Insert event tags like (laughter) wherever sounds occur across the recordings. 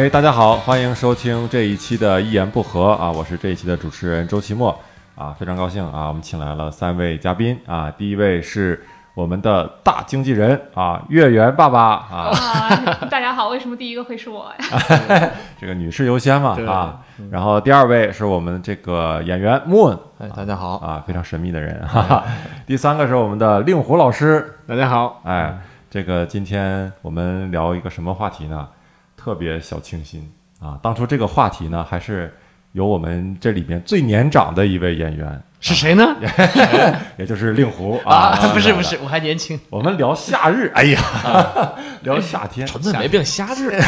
哎，大家好，欢迎收听这一期的《一言不合》啊，我是这一期的主持人周奇墨。啊，非常高兴啊，我们请来了三位嘉宾啊，第一位是我们的大经纪人啊，月圆爸爸啊，啊，大家好，为什么第一个会是我呀？(laughs) 这个女士优先嘛对啊，然后第二位是我们这个演员 Moon 哎，大家好，啊，非常神秘的人，哈哈，第三个是我们的令狐老师，大家好，哎，这个今天我们聊一个什么话题呢？特别小清新啊！当初这个话题呢，还是由我们这里面最年长的一位演员，是谁呢？(laughs) 也就是令狐啊。啊，(laughs) 不是不是，我还年轻。我们聊夏日，哎呀，(laughs) 聊夏天，纯粹没病，夏日。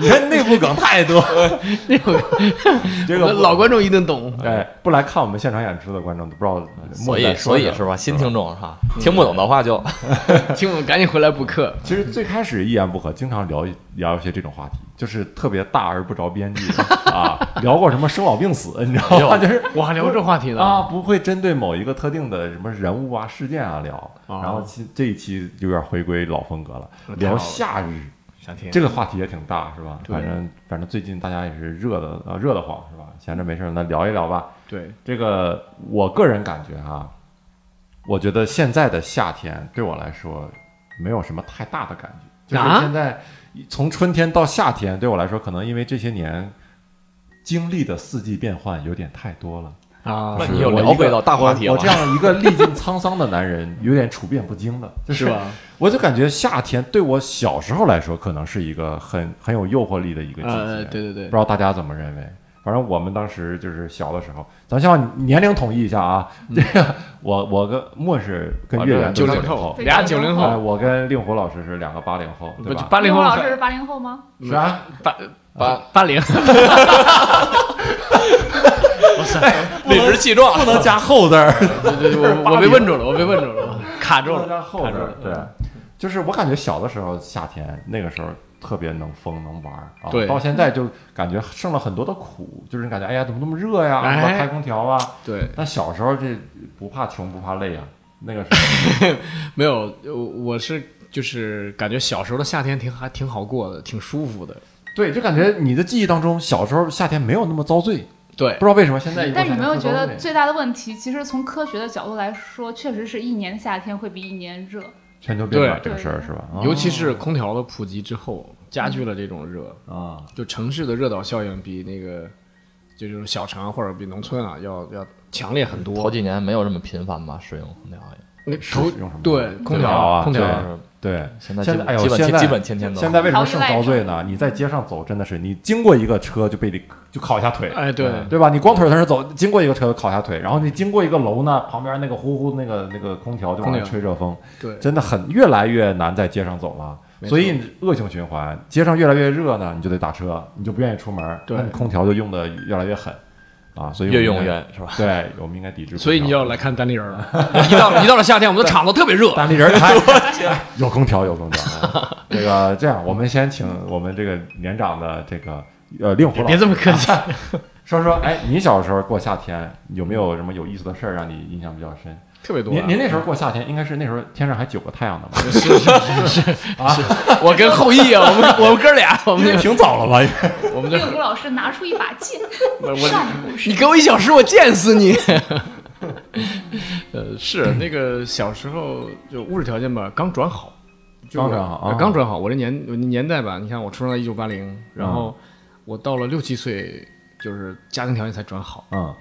你 (laughs) 看内部梗太多。(laughs) 那个这个老观众一定懂。哎，不来看我们现场演出的观众都不知道所以所以是吧？新听众是吧？听不懂的话就 (laughs) 听懂赶紧回来补课。其实最开始一言不合，经常聊一聊一些这种话题，就是特别大而不着边际啊，聊过什么生老病死，你知道吗？就是我还聊过这话题呢。啊，不会针对某一个特定的什么人物啊、事件啊聊。哦然后期这一期有点回归老风格了，聊夏日这个话题也挺大，是吧？反正反正最近大家也是热的啊，热得慌，是吧？闲着没事儿，那聊一聊吧。对这个我个人感觉哈、我觉得现在的夏天对我来说没有什么太大的感觉，就是啊现在从春天到夏天对我来说，可能因为这些年经历的四季变换有点太多了。啊那你又我一回到大话题了我我这样一个历尽沧桑的男人，有点处变不惊的，就是吧？(laughs) 我就感觉夏天对我小时候来说，可能是一个很很有诱惑力的一个季节。呃，对对对不知，道大家怎么认为？反正我们当时就是小的时候，咱先把年龄统一一下啊。(laughs) 这个我我跟莫是跟月圆都是九零零后，俩九零哎，后，我跟令狐老师是两个八零后，对吧？八零后还令狐老师是八零后吗？是啊，八八八零。(laughs) (laughs) 理直气壮，不能加后字儿，(laughs) 对对对，我我被问住了，我被问住了，卡住了。加后字儿卡住了。对，(laughs) 就是我感觉小的时候夏天那个时候特别能疯能玩儿啊，对到现在就感觉剩了很多的苦，就是感觉哎呀怎么那么热呀，开空调啊。对，但小时候这不怕穷不怕累啊，那个时候没有，我我是就是感觉小时候的夏天挺还挺好过的，挺舒服的。对，就感觉你的记忆当中小时候夏天没有那么遭罪，对不知道为什么现在但你没有觉得最大的问题，其实从科学的角度来说，确实是一年夏天会比一年热。全球变暖这个事儿是吧？尤其是空调的普及之后，加剧了这种热。啊，就城市的热岛效应比那个就就是小城或者比农村啊要要强烈很头多。几年没有这么频繁吧？使用空调也，那是头用什么对空调啊空调对。现在现在哎呦基本现在基本天天都现在为什么剩遭罪呢？你在街上走，真的是你经过一个车就被你就烤一下腿，哎对对吧？你光腿在那走，经过一个车就烤一下腿，然后你经过一个楼呢，旁边那个呼呼那个那个空调就往那吹热风，对真的很越来越难在街上走了。所以恶性循环，街上越来越热呢，你就得打车，你就不愿意出门，对那你空调就用的越来越狠啊，所以我越用们应该越是吧？对，我们应该抵制。所以你要来看单立人了。(laughs) 一到一到了夏天，我们的场子特别热。单立人开 (laughs) 有空调，有空调。啊这个这样，我们先请我们这个年长的这个呃令狐老师别这么客气，(laughs) 说说，哎，你小时候过夏天有没有什么有意思的事儿让你印象比较深？特别多啊。您您那时候过夏天，应该是那时候天上还九个太阳的吧？是是是是啊！我跟后羿啊，我们我们哥俩，我们这就挺早了吧？(laughs) 我们就令狐老师拿出一把剑，(laughs) 我我上古时你给我一小时，我剑死你！(laughs) 呃，是那个小时候就物质条件吧，刚转好，就刚转好呃啊刚转好。我这年我年代吧，你看我出生在一九八零，然后我到了六七岁，就是家庭条件才转好，嗯，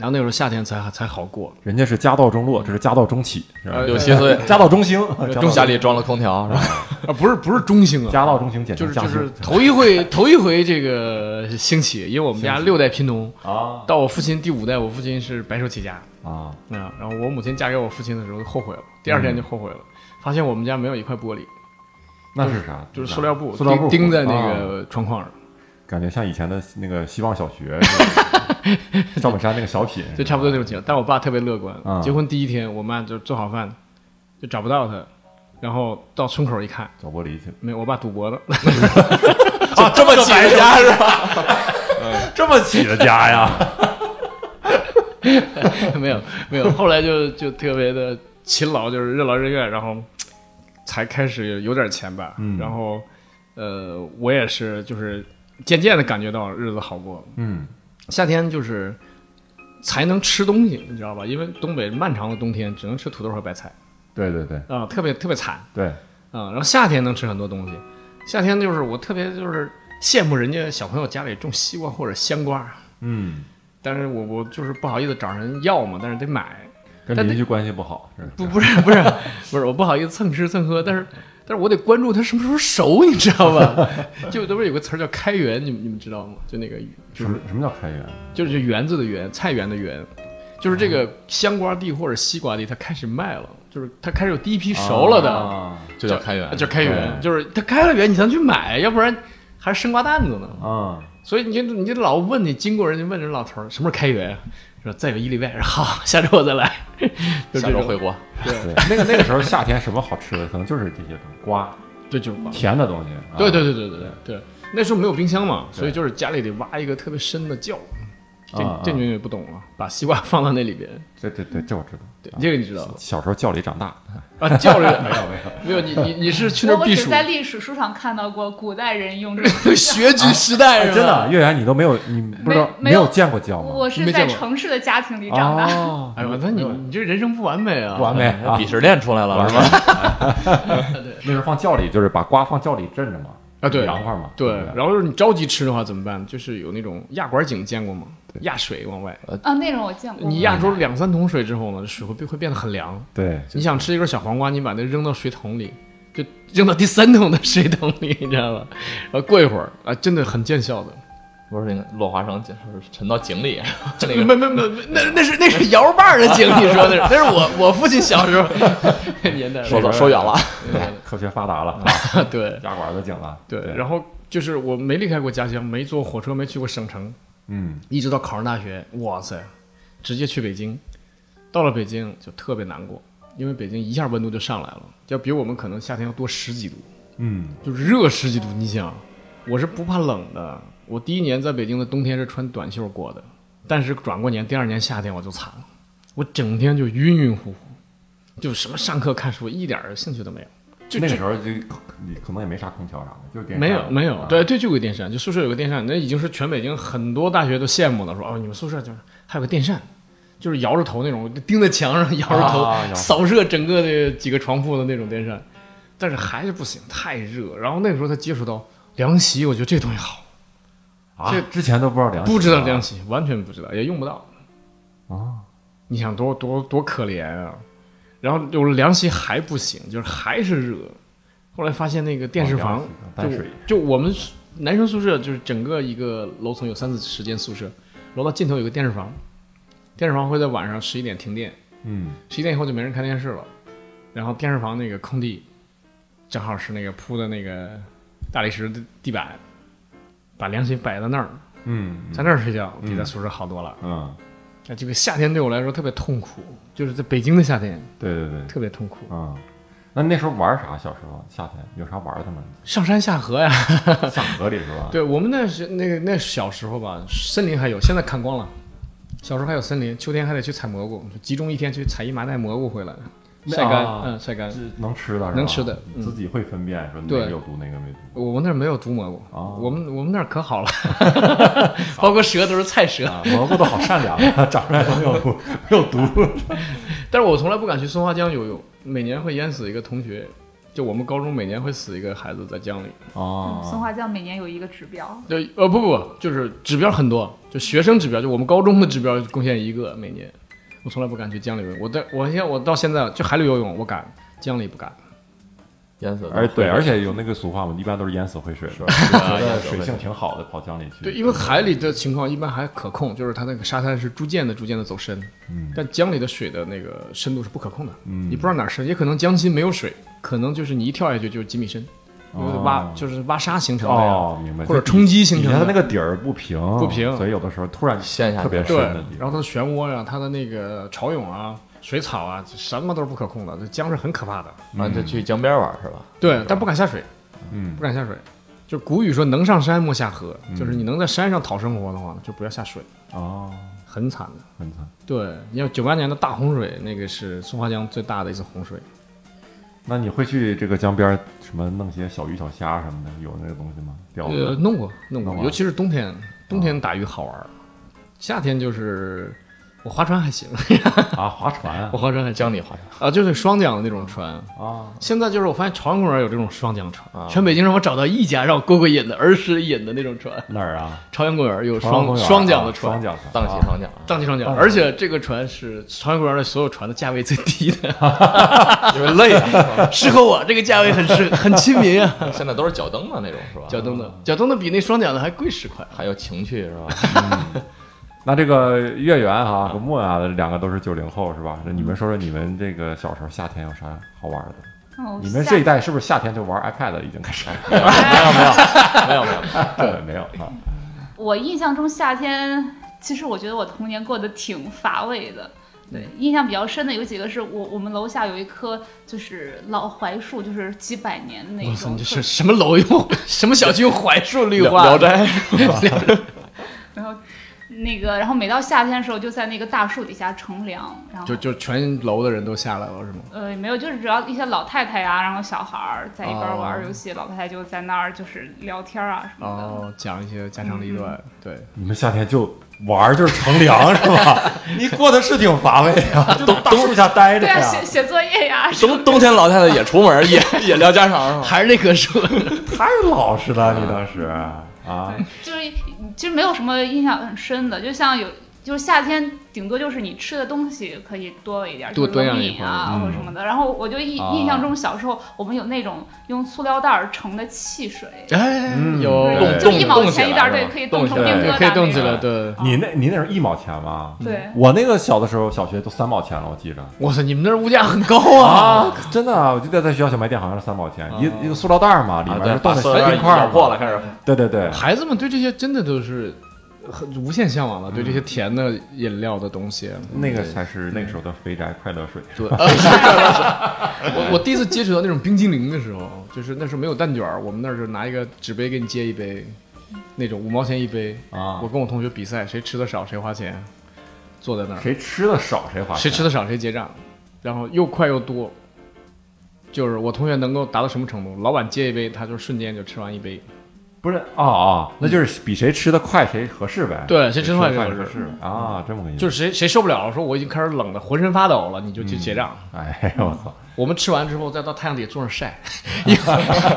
然后那时候夏天才才好过。人家是家道中落，这是家道中起，是吧？呃六七岁家道中兴，(laughs) 家里装了空调是吧？(laughs) 啊，不是不是中兴啊，家道中兴，简直就是就是头一回头一回这个兴起，因为我们家六代贫农，啊到我父亲第五代，我父亲是白手起家啊！啊，然后我母亲嫁给我父亲的时候后悔了，第二天就后悔了，发现我们家没有一块玻璃，那是啥？就是塑料布，塑料布钉钉在那啊个窗框上，感觉像以前的那个希望小学，是 (laughs) 吧赵本山那个小品，就差不多那种情况。但我爸特别乐观。嗯，结婚第一天，我妈就做好饭，就找不到他，然后到村口一看，找玻璃去。没有，我爸赌博了，(laughs) 啊，这么起的家是吧？(laughs) 这么起的家呀？没有没有，后来就就特别的勤劳，就是任劳任怨，然后才开始有点钱吧，嗯。然后呃，我也是，就是渐渐的感觉到日子好过。嗯。夏天就是才能吃东西，你知道吧？因为东北漫长的冬天只能吃土豆和白菜。对对对。啊、特别特别惨。对，啊、然后夏天能吃很多东西，夏天就是我特别就是羡慕人家小朋友家里种西瓜或者香瓜，嗯，但是我我就是不好意思找人要嘛，但是得买。但跟邻居关系不好，是不不是不是不是，我不好意思蹭吃蹭喝，但是但是我得关注它什么时候熟，(laughs) 你知道吧？(laughs) 就这不是有个词儿叫开源，你们你们知道吗？就那个什么什么叫开源？就是就园子的园，菜园的园，就是这个香瓜地或者西瓜地，它开始卖了，就是它开始有第一批熟了的，啊就叫开源，叫开园，就是它开了园，你才能去买，要不然还是生瓜蛋子呢。啊，所以你就你就老问你经过人家问人老头儿什么时候开园，说再有一礼拜，说好，下周我再来，(laughs) 就这种下周回国。对，那个那个时候夏天什么好吃的，可能就是这些东西瓜对就是瓜。甜的东西。啊对对对对对对对，那时候没有冰箱嘛，所以就是家里得挖一个特别深的窖。这啊啊这你们也不懂了，把西瓜放到那里边，(laughs) 对对对，这我知道。对，这个你知道小时候窖里长大，(laughs) 啊？窖里没有没有，没有你你你是去那儿避暑？我我只在历史书上看到过古代人用这个 (laughs) 学举时代是吧？真的，月圆你都没有，你不知道没没有有见过窖吗？我是在城市的家庭里长大。哦，哎呦，那你你这人生不完美啊！不完美啊！鄙视链出来了是吧？那时候放窖里，就是把瓜放窖里镇着嘛，啊，对凉快嘛。对，然后就是你着急吃的话怎么办？就是有那种压管井，见过吗？压水往外，啊，那种我见过。你压出两三桶水之后呢，水会变会变得很凉。对，你想吃一根小黄瓜，你把那扔到水桶里，就扔到第三桶的水桶里，你知道吗？然后过一会儿啊，真的很见效的。不是那个落花生，就是沉到井里，那没个没没没，那那是那是摇把的井，你说的是？(laughs) 那是我我父亲小时候 (laughs) 年代。说走说远了。科学发达了，(laughs) 对压管的井了。对，然后就是我没离开过家乡，没坐火车，没去过省城，嗯一直到考上大学，哇塞，直接去北京。到了北京就特别难过，因为北京一下温度就上来了，要比我们可能夏天要多十几度，嗯，就是热十几度。你想，我是不怕冷的，我第一年在北京的冬天是穿短袖过的，但是转过年第二年夏天我就惨了，我整天就晕晕乎乎，就什么上课看书一点兴趣都没有。就就那个时候就你可能也没啥空调啥的，就是电扇没有没有，啊对对，就有个电扇，就宿舍有个电扇，那已经是全北京很多大学都羡慕了，说哦，你们宿舍就是还有个电扇，就是摇着头那种，钉在墙上摇着头、啊摇扫射整个的几个床铺的那种电扇，但是还是不行，太热。然后那个时候才接触到凉席，我觉得这东西好，啊，之前都不知道凉席不知道啊凉席，完全不知道，也用不到。啊，你想多多多可怜啊！然后有了凉席还不行，就是还是热。后来发现那个电视房就就我们男生宿舍就是整个一个楼层有三四十间宿舍，楼道尽头有个电视房，电视房会在晚上十一点停电，嗯十一点以后就没人看电视了。然后电视房那个空地，正好是那个铺的那个大理石的地板，把凉席摆在那儿，嗯在那儿睡觉比在宿舍好多了。嗯，那这个夏天对我来说特别痛苦，就是在北京的夏天对对对，特别痛苦，嗯。那那时候玩啥？小时候夏天有啥玩的吗？上山下河呀。(laughs) 下河里是吧？(laughs) 对我们那是那个那小时候吧，森林还有，现在砍光了。小时候还有森林，秋天还得去采蘑菇，集中一天去采一麻袋蘑菇回来，晒干，啊嗯，晒干。是能吃的，能吃的嗯自己会分辨说哪对个有毒哪个没毒我们那儿没有毒蘑菇，哦我们我们那儿可好了，(laughs) 包括蛇都是菜蛇。啊。蘑菇都好善良，啊，(laughs) 长出来都没有毒，没有毒。但是我从来不敢去松花江游泳，每年会淹死一个同学，就我们高中每年会死一个孩子在江里。哦松花江每年有一个指标，对，呃，不不不，就是指标很多，就学生指标，就我们高中的指标贡献一个每年。我从来不敢去江里游泳，我在我现在我到现在就海里游泳我敢，江里不敢。淹死了。而对，而且有那个俗话嘛，一般都是淹死会水，是吧？啊觉得淹死会水性挺好的，跑江里去。对，因为海里的情况一般还可控，就是它那个沙滩是逐渐的、逐渐的走深，嗯但江里的水的那个深度是不可控的，嗯你不知道哪儿深，也可能江心没有水，可能就是你一跳下去就是几米深，挖、哦就是挖沙形成的呀，哦，明白。或者冲击形成的它那个底儿不平，不平所以有的时候突然陷下去特别深对的地，方。然后它的漩涡呀、它的那个潮涌啊、水草啊，什么都是不可控的，这江是很可怕的。啊，就去江边玩是吧？对，但不敢下水，嗯不敢下水。就古语说“能上山莫下河”，嗯就是你能在山上讨生活的话，就不要下水，哦，很惨的。很惨。对，你要九八年的大洪水，那个是松花江最大的一次洪水。那你会去这个江边儿什么弄些小鱼小虾什么的，有那个东西吗？钓过弄过弄，过。尤其是冬天，冬天打鱼好玩儿，夏天就是我划船还行，(laughs) 啊，划船我划船还行江里划船啊，就是双桨的那种船。啊，现在就是我发现朝阳公园有这种双桨船，啊全北京让我找到一家让我过过瘾的儿时瘾的那种船。哪儿啊？朝阳公园有双双桨的啊双船，桨船，荡起啊双桨，荡起双桨，而且这个船是朝阳公园的所有船的价位最低的，(laughs) 因为累啊。(laughs) 适合我这个价位很适很亲民啊。现在都是脚蹬的那种是吧？脚蹬的，脚蹬的比那双桨的还贵十块。还有情趣是吧？那这个月圆哈和莫啊，两个都是九零后是吧？那你们说说你们这个小时候夏天有啥好玩的？哦你们这一代是不是夏天就玩 iPad 已经开始？(laughs) 没有没有没有没有，对，没有啊。我印象中夏天，其实我觉得我童年过得挺乏味的。对，印象比较深的有几个是我我们楼下有一棵就是老槐树，就是几百年那我操，种你这是什么楼用什么小区用槐树绿化？聊斋然后那个，然后每到夏天的时候，就在那个大树底下乘凉，然后就就全楼的人都下来了是吗？呃没有，就是只要一些老太太呀、然后小孩儿在一边哦玩游戏，老太太就在那儿就是聊天啊什么的。哦，讲一些家长里短，对，你们夏天就玩儿就是乘凉是吧？(laughs) 你过得是挺乏味啊，(laughs) 就大树下待着对啊，呀。写写作业呀什么冬冬天老太太也出门也也聊家常？还是那棵树。(laughs) 太老实了，你当时啊，就是其实没有什么印象很深的，就像有就是夏天顶多就是你吃的东西可以多了一点儿，多就是多样一冷饮啊或者什么的。然后我就印啊印象中小时候我们有那种用塑料袋儿盛的汽水，哎，嗯有就一毛钱一袋儿，对，可以冻成冰疙瘩，可以冻起来，对。你那你那是一毛钱吗？对，我那个小的时候，小学都三毛钱了，我记着。哇塞，你们那儿物价很高啊！啊，真的啊，我记得在学校小卖店好像是三毛钱，一一个塑料袋儿嘛，里面是冻的小冰块儿嘛。咬破了开始对对对，孩子们对这些真的都是很无限向往了，对这些甜的饮料的东西。那个才是那个时候的肥宅快乐水。对，(laughs) (laughs) 我我第一次接触到那种冰激凌的时候，就是那时候没有蛋卷儿，我们那儿就拿一个纸杯给你接一杯，那种五毛钱一杯。啊我跟我同学比赛，谁吃的少谁花钱，坐在那儿，谁吃的少谁花钱，谁吃的少谁结账，然后又快又多。就是我同学能够达到什么程度？老板接一杯，他就瞬间就吃完一杯。不是哦哦，那就是比谁吃的快谁合适呗。对谁吃的快谁合适啊，这么个意思。就是谁谁受不了了，说我已经开始冷的浑身发抖了，你就去结账。哎 (laughs) 呦我操，我们吃完之后再到太阳底下坐着晒，因为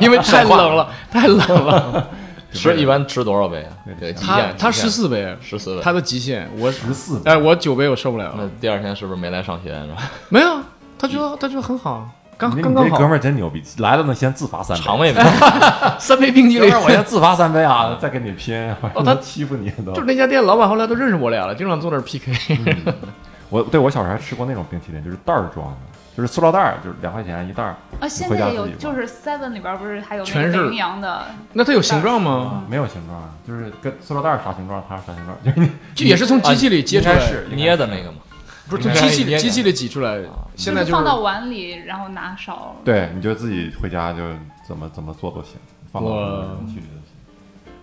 因为太冷了，太冷了。(laughs) 吃一般吃多少杯啊？他他十四杯，十四杯，他的极限我十四哎我九杯我受不了那。第二天是不是没来上学是吧？没有，他觉得他觉得很好，刚你刚刚好你这哥们。儿真牛逼，来了呢先自罚三杯。肠胃 (laughs) 没三杯冰激凌哥们儿，，我先自罚三杯啊，再跟你拼，我哦他欺负你都就是。那家店老板后来都认识我俩了，经常坐那儿 PK。我对我小时候还吃过那种冰淇淋，就是袋儿装的，就是塑料袋儿，就是两块钱一袋儿。啊，现在有，就是 Seven 里边儿不是还有那全是个北冰洋的，那它有形状吗？没有形状，就是跟塑料袋儿啥形状，它是啥形状，就是你就也是从机器里接出来，捏的那个嘛。不是从机器里机器里挤出来。现在就是放到碗里，然后拿勺。对，你就自己回家就怎么怎么做都行，放到哇容器里都行。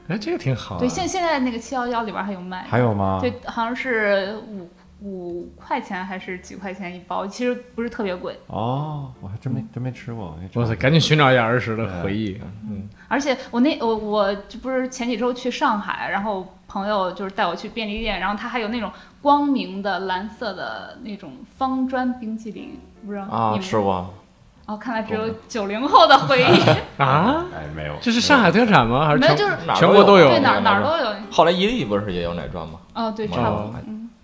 哎，这个挺好。对，现现在那个七幺幺里边还有卖。还有吗？对，好像是五五块钱还是几块钱一包，其实不是特别贵。哦，我还真没真没吃过。我哇塞，赶紧寻找一下儿时的回忆。嗯而且我那我我这不是前几周去上海，然后朋友就是带我去便利店，然后他还有那种光明的蓝色的那种方砖冰淇淋，不知道啊，你吃过。哦，看来只有九零后的回忆，啊，(laughs) 哎，没有，这是上海特产吗？还是全没有就是全国都有对哪儿哪儿都有。后来伊利不是也有奶砖吗？哦，对，哦差不多。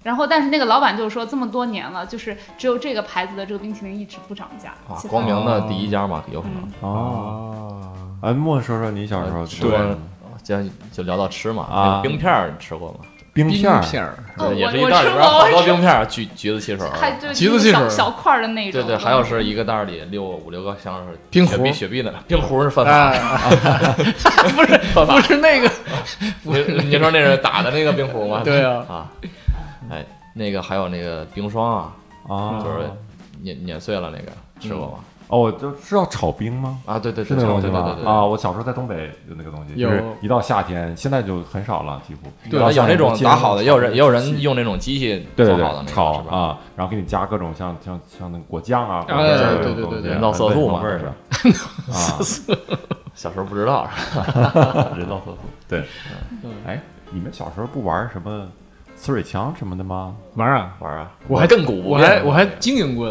嗯，然后但是那个老板就是说，这么多年了，就是只有这个牌子的这个冰淇淋一直不涨价。啊光明的第一家嘛，有可能。哦。啊，啊，莫说说你小时候呃吃过对就就聊到吃嘛，啊。冰片儿你吃过吗？冰冰片儿，也是一袋里边好多冰片儿，橘橘子汽水橘子汽水小小块儿的那种。对对，还有是一个袋儿里六五六个像是冰雪碧壶。雪碧的冰壶是犯法。哎，(laughs) 不是不是那个，(laughs) 的，你你说那是打的那个冰壶吗？对啊，啊，哎，那个还有那个冰霜啊，啊，就是碾碾碎了那个吃过吗？哦，就是要炒冰吗？啊，对对是对，那个东西吧？对对对对啊，我小时候在东北有那个东西，有就是一到夏天，现在就很少了，几乎。对有那种打好的，也有人也有人用那种机器对对对做好的？炒啊，然后给你加各种像像像那个果酱啊，对对对对人造色素嘛味儿的 (laughs) 啊，小时候不知道，(laughs) 人造色素。对。嗯哎，你们小时候不玩什么呲水枪什么的吗？玩啊！玩啊，我还亘古不变我还我还经营过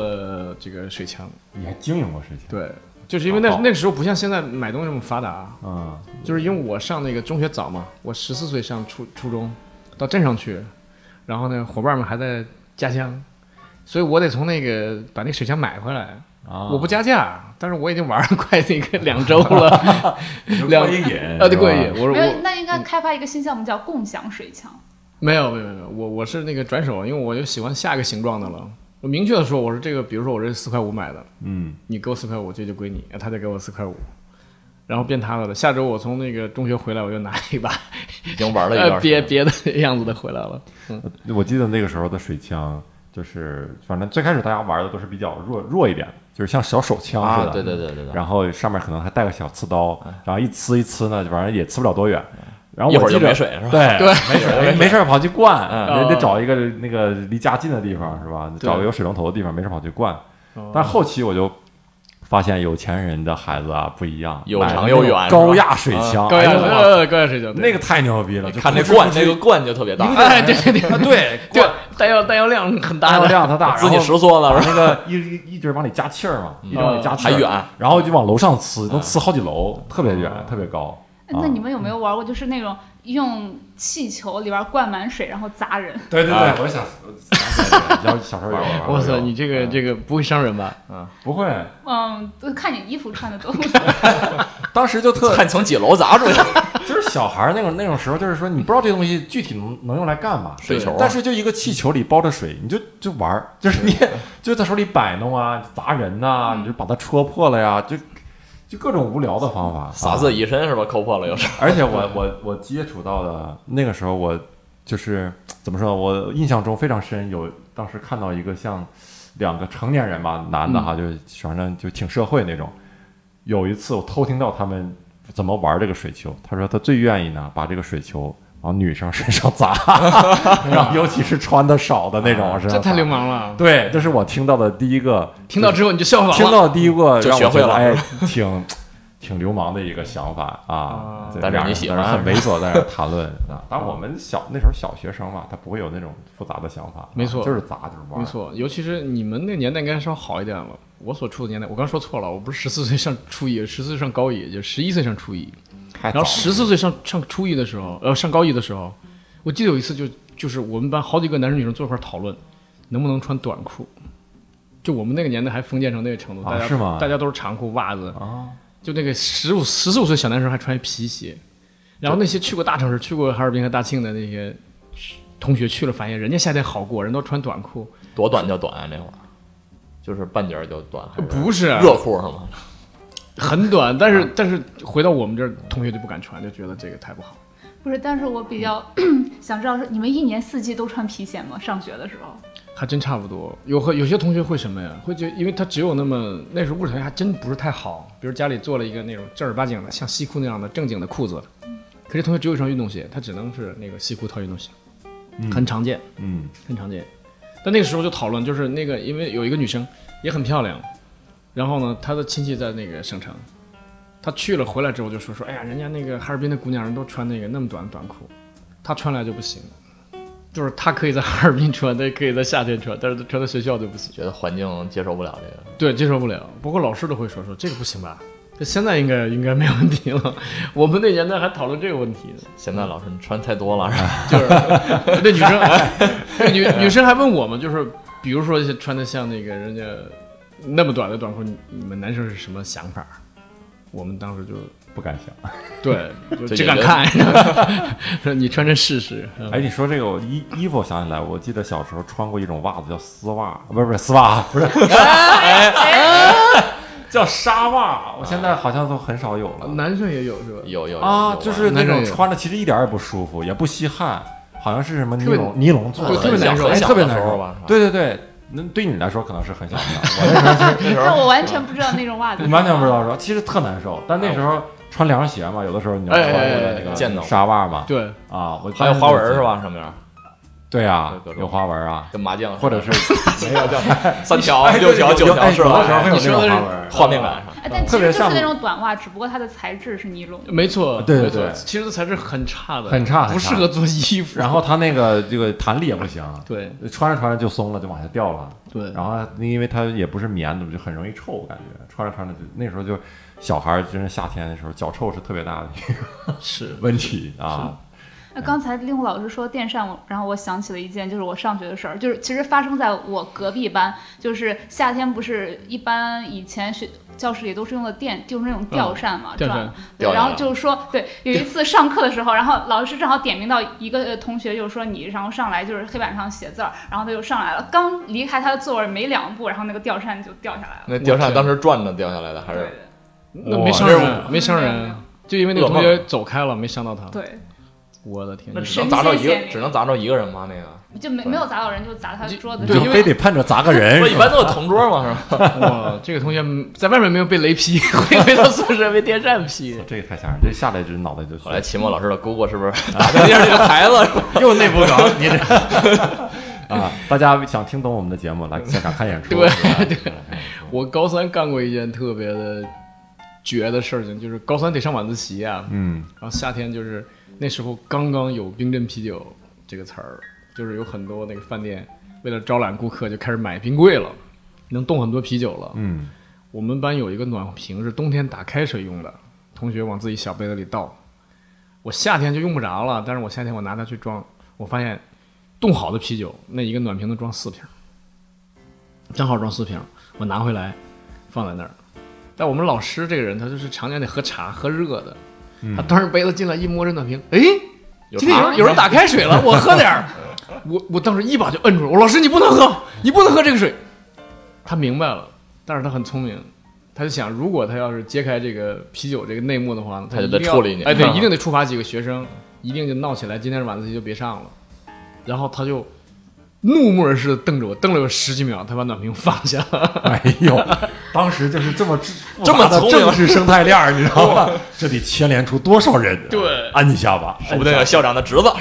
这个水枪，你还经营过水枪？对，就是因为那好那个时候不像现在买东西那么发达，嗯，就是因为我上那个中学早嘛，我十四岁上初初中，到镇上去，然后呢，伙伴们还在家乡，所以我得从那个把那水枪买回来。啊，我不加价，但是我已经玩了快那个 (laughs) 两周了，(laughs) 两过瘾啊，对，过瘾。是吧我说没有，我那应该开发一个新项目叫共享水枪。没有没有没有，我我是那个转手，因为我就喜欢下一个形状的了。我明确的说，我说这个，比如说我这四块五买的，嗯，你给我四块五，这就归你，他再给我四块五，然后变他的了。下周我从那个中学回来，我就拿一把已经玩了一 (laughs) 呃段。别别的样子的回来了。我记得那个时候的水枪，就是反正最开始大家玩的都是比较弱弱一点，就是像小手枪似啊，的，对对对对对，然后上面可能还带个小刺刀，然后一呲一呲呢，反正也呲不了多远。然后一会儿就我记着没水是吧？对对没水 (laughs) 没没事儿跑去灌，嗯得找一个那个离家近的地方是吧？找个有水龙头的地方，没事跑去灌。哦但后期我就发现有钱人的孩子啊不一样，又买的那种长有远高压水枪，高压水哎呦哇呃高压水枪，那个太牛逼了，就看那噗嗤噗嗤罐那个罐就特别大，哎对对对啊对 (laughs) 对，弹药弹药量很大弹药，量它大，(laughs) 自己然后实缩了是吧？把那个一一一直往里加气儿嘛，一直往里加气儿，还远，然后就往楼上呲，能呲好几楼，特别远，特别高。那你们有没有玩过，就是那种用气球里边灌满水，然后砸人？对对啊对，我想想起来了，然后小时候有玩过。哇塞，你这个这个不会伤人吧？嗯不会，嗯，都看你衣服穿的多。(laughs) (laughs) 当时就特看从几楼砸出去，(laughs) 就是小孩儿那种那种时候，就是说你不知道这东西具体能能用来干嘛，水球啊但是就一个气球里包着水，你就就玩儿，就是你就在手里摆弄啊，砸人呐、你就把它戳破了呀，就就各种无聊的方法，洒自己一身是吧？抠破了又是。而且我我我接触到的那个时候，我就是怎么说呢？我印象中非常深，有当时看到一个像两个成年人吧，男的哈，就是反正就挺社会那种。有一次我偷听到他们怎么玩这个水球，他说他最愿意呢把这个水球往女生身上砸，(laughs) 然后尤其是穿的少的那种往身上砸。这太流氓了！对，这是我听到的第一个听到之后你就效仿了。听到的第一个就学会了哎，挺 (laughs) 挺流氓的一个想法啊啊。对但是俩人在那你喜欢很猥琐，在那谈论啊。(laughs) 当然我们小那时候小学生嘛，他不会有那种复杂的想法，啊没错就是砸就是玩。没，错，尤其是你们那年代应该稍好一点了。我所处的年代，我刚说错了，我不是十四岁上初一，十四岁上高一，就十一岁上初一。然后十四岁上上初一的时候，呃，上高一的时候，我记得有一次就就是我们班好几个男生女生坐一块讨论，能不能穿短裤。就我们那个年代还封建成那个程度，大家啊是吗大家都是长裤袜子，啊，就那个十五十四五岁小男生还穿皮鞋，然后那些去过大城市、去过哈尔滨和大庆的那些同学去了，发现人家夏天好过，人都穿短裤，多短就短啊，那会儿就是半截儿就短，是不是热裤是吗？很短，但是但是回到我们这儿，同学就不敢穿，就觉得这个太不好。不是，但是我比较 (clears throat) 想知道是你们一年四季都穿皮鞋吗？上学的时候？还真差不多，有和有些同学会什么呀？会觉因为他只有那么那时候物质条件还真不是太好，比如家里做了一个那种正儿八经的像西裤那样的正经的裤子，可是同学只有一双运动鞋，他只能是那个西裤套运动鞋，很常见，嗯，很常见。但那个时候就讨论，就是那个因为有一个女生也很漂亮，然后呢，他的亲戚在那个省城，他去了回来之后就说说，哎呀，人家那个哈尔滨的姑娘人都穿那个那么短的短裤，他穿来就不行。就是他可以在哈尔滨穿，他也可以在夏天穿，但是他穿在学校就不行。觉得环境接受不了这个。对，接受不了。不过老师都会说说这个不行吧？这现在应该应该没问题了。(laughs) 我们那年代还讨论这个问题呢，现在老师你穿太多了是吧？就是 (laughs) 那女生，(laughs) 那女女生还问我们，就是比如说穿的像那个人家那么短的短裤，你你们男生是什么想法？我们当时就不敢想。对，只敢看，说 (laughs) 你穿着试试。嗯哎，你说这个我衣衣服，我想起来，我记得小时候穿过一种袜子叫丝袜，不是不是丝袜，不是，(laughs) 叫纱袜。我现在好像都很少有了男生也有是吧？有有有啊，就是那种穿着其实一点儿也不舒服，也不吸汗，好像是什么尼龙尼龙做的，特别难受哎，特别难受吧对对对，那对你来说可能是很想的，(laughs) 我那时候那时候但我完全不知道那种袜子，你完全不知道说，其实特难受。但那时候穿凉鞋嘛，有的时候你穿哎哎那个见到纱袜嘛，对，啊，我还有花纹是？吧？上面对啊有花纹啊，跟麻将或者是没有叫 (laughs) 三条、哎六条、九条是吧有的时候吧？会有那种花纹，画面感上。哎，但其特别像实就是那种短袜，只不过它的材质是尼龙。没错，对对对其实材质很差的，很差不适合做衣服。然后它那个这个弹力也不行，对穿着穿着就松了，就往下掉了。对，然后因为它也不是棉的，就很容易臭，感觉穿着穿着就那时候就小孩儿，真是夏天的时候脚臭是特别大的一个 (laughs) 是 (laughs) 问题啊。那刚才令狐老师说电扇，我然后我想起了一件，就是我上学的事儿，就是其实发生在我隔壁班，就是夏天不是一般以前学教室里都是用的电，就是那种吊扇嘛，转。对，然后就是说，对，有一次上课的时候，然后老师正好点名到一个呃同学，就是说你，然后上来就是黑板上写字儿，然后他就上来了，刚离开他的座位没两步，然后那个吊扇就掉下来了。那吊扇当时转着掉下来的，还对是那没伤人，没伤人，就因为那个同学走开了，没伤到他。对，我的天，那只能砸着一个，只能砸着一个人吗？那个就没没有砸到人，就砸他桌子你上。就非得盼着砸个人不，是，一般都是同桌嘛，是吧？(laughs) 哇，这个同学在外面没有被雷劈，(laughs) 回回到宿舍被电扇劈。这个太吓人，这下来就脑袋就后来期末老师的姑姑是不是打在电视这个牌子？(laughs) 又内部梗，你这啊！大家想听懂我们的节目，来现场看演出。对对我高三干过一件特别的绝的事情，就是高三得上晚自习啊，嗯然后夏天就是那时候刚刚有冰镇啤酒这个词儿，就是有很多那个饭店为了招揽顾客就开始买冰柜了，能冻很多啤酒了。嗯我们班有一个暖瓶是冬天打开水用的，同学往自己小杯子里倒。我夏天就用不着了，但是我夏天我拿它去装，我发现冻好的啤酒那一个暖瓶能装四瓶，正好装四瓶，我拿回来放在那儿。但我们老师这个人，他就是常年得喝茶，喝热的。他端着杯子进来，一摸这暖瓶，哎，今天有人有人打开水了，我喝点儿。(laughs) 我我当时一把就摁住了，我说老师你不能喝，你不能喝这个水。他明白了，但是他很聪明，他就想，如果他要是揭开这个啤酒这个内幕的话，他就得处理你哎，对，嗯 (laughs) 一定得处罚几个学生，一定就闹起来，今天晚自习就别上了。然后他就怒目而视的瞪着我，瞪了有十几秒，他把暖瓶放下了。(laughs) 哎呦，当时就是这么这么杂的聪明政治生态链儿，你知道吗？这得牵连出多少人？对按一下吧，说不定有校长的侄子。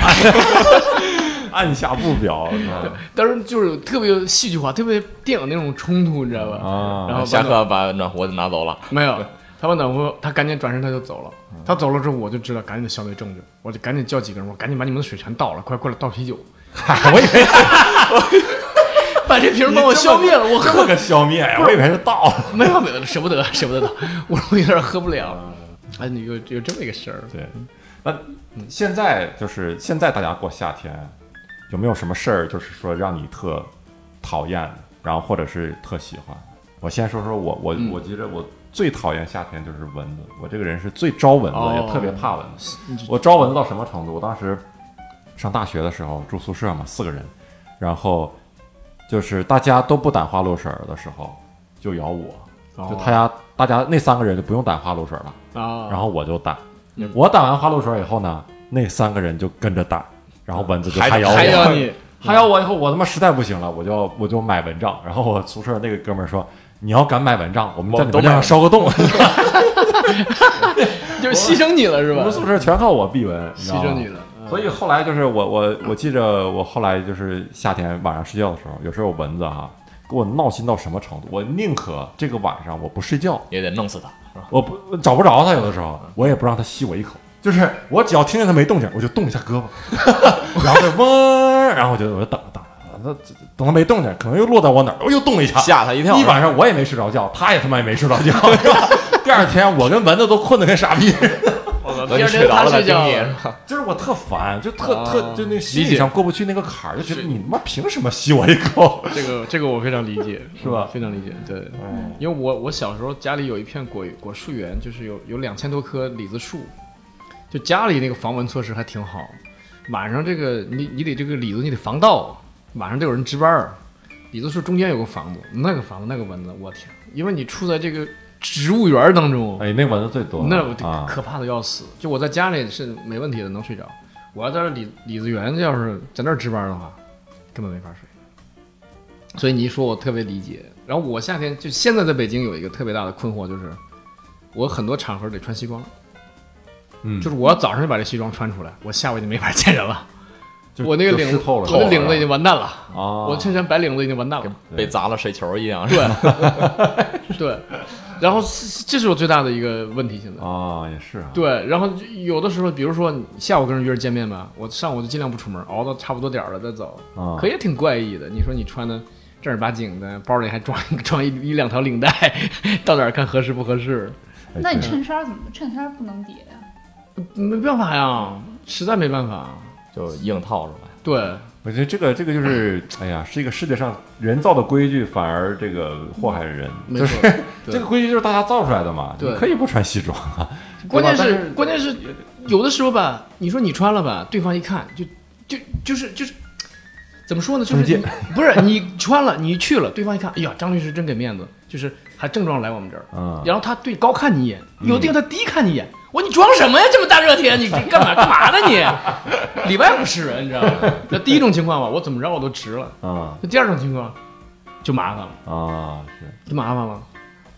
按下不表 (laughs) 当时就是特别有戏剧化，特别电影那种冲突，你知道吧？啊然后把下暖课把暖壶拿走了，没有，他把暖壶，他赶紧转身他就走了。他走了之后，我就知道赶紧得消灭证据，我就赶紧叫几个人，我赶紧把你们的水全倒了，快过来倒啤酒，嗨，(laughs) 我以为 (laughs) 把这瓶帮我消灭了。我喝个消灭呀，我以为是倒。没有没有，舍不得舍不得倒，我说我有点喝不了。哎，你有有这么一个事儿，对，那现在就是现在大家过夏天，有没有什么事儿，就是说让你特讨厌，然后或者是特喜欢？我先说说我，我嗯我觉得我最讨厌夏天就是蚊子，我这个人是最招蚊子，哦也特别怕蚊子。我招蚊子到什么程度？我当时上大学的时候住宿舍嘛，四个人，然后就是大家都不掸花露水的时候，就咬我，哦就他家大家那三个人就不用掸花露水了。啊，然后我就掸嗯。我掸完花露水以后呢，那三个人就跟着掸，然后蚊子就还咬我，还咬你还咬我以后，我他妈实在不行了，我就我就买蚊帐。然后我宿舍那个哥们儿说：“你要敢买蚊帐，我们在你都买蚊帐上烧个洞。(laughs) (laughs) 就是牺牲你了是吧我们？宿舍全靠我避蚊，你知道吗牺牲你了，嗯所以后来就是我我我记着我后来就是夏天晚上睡觉的时候，有时候有蚊子哈、给我闹心到什么程度？我宁可这个晚上我不睡觉，也得弄死它，我不找不着它，有的时候我也不让它吸我一口，就是我只要听见它没动静，我就动一下胳膊，(laughs) 然后就嗡，然后我就我就等等等等它没动静，可能又落到我哪儿，我又动一下，吓他一跳。一晚上我也没睡着觉，它也他妈也没睡着觉。(laughs) 第二天我跟蚊子都困得跟傻逼，等你睡着了再盯你，是吧？就是我特烦，就特、啊特就那心理上过不去那个坎儿，就觉得你他妈凭什么吸我一口？这个这个我非常理解，(laughs) 是吧非常理解，对，因为我我小时候家里有一片果果树园，就是有有两千多棵李子树，就家里那个防蚊措施还挺好。晚上这个你你得这个里子你得防盗，晚上得有人值班儿。李子树中间有个房子，那个房子那个蚊子，我天！因为你处在这个植物园当中，哎，那蚊子最多，那啊，可怕的要死。就我在家里是没问题的，能睡着。我要在这李李子园要是在那儿值班的话，根本没法睡。所以你一说，我特别理解。然后我夏天就现在在北京有一个特别大的困惑，就是我很多场合得穿西装，嗯就是我要早上就把这西装穿出来，我下午就没法见人了。就我那个领子，就湿透了，我的领子已经完蛋了，啊，我衬衫白领子已经完蛋了。被砸了水球一样。对，(laughs) 对，然后是这是我最大的一个问题，现在。啊也是啊，对，然后就有的时候，比如说你下午跟人约着见面吧，我上午就尽量不出门，熬到差不多点儿了再走，啊可也挺怪异的。你说你穿的正儿八经的，包里还装一 (laughs) 装一一两条领带，(laughs) 到哪儿看合适不合适？哎那你对衬衫怎么？衬衫不能叠呀？没办法呀，实在没办法。就硬套出来。对，我觉得这个这个就是，哎呀，是一个世界上人造的规矩，反而这个祸害人。就是没错。对这个规矩就是大家造出来的嘛，对你可以不穿西装啊。关键是关键是有的时候吧，你说你穿了吧，对方一看就就就是就是怎么说呢？就是不是你穿了，你去了，对方一看，哎呀，张律师真给面子，就是还正装来我们这儿，嗯，然后他对高看你一眼，有的地方他低看你一眼。我说你装什么呀？这么大热天，你干嘛干嘛呢你？(laughs) 里外不是人，你知道吗？那第一种情况吧，我怎么着我都值了。啊那第二种情况就麻烦了，啊是，就麻烦了。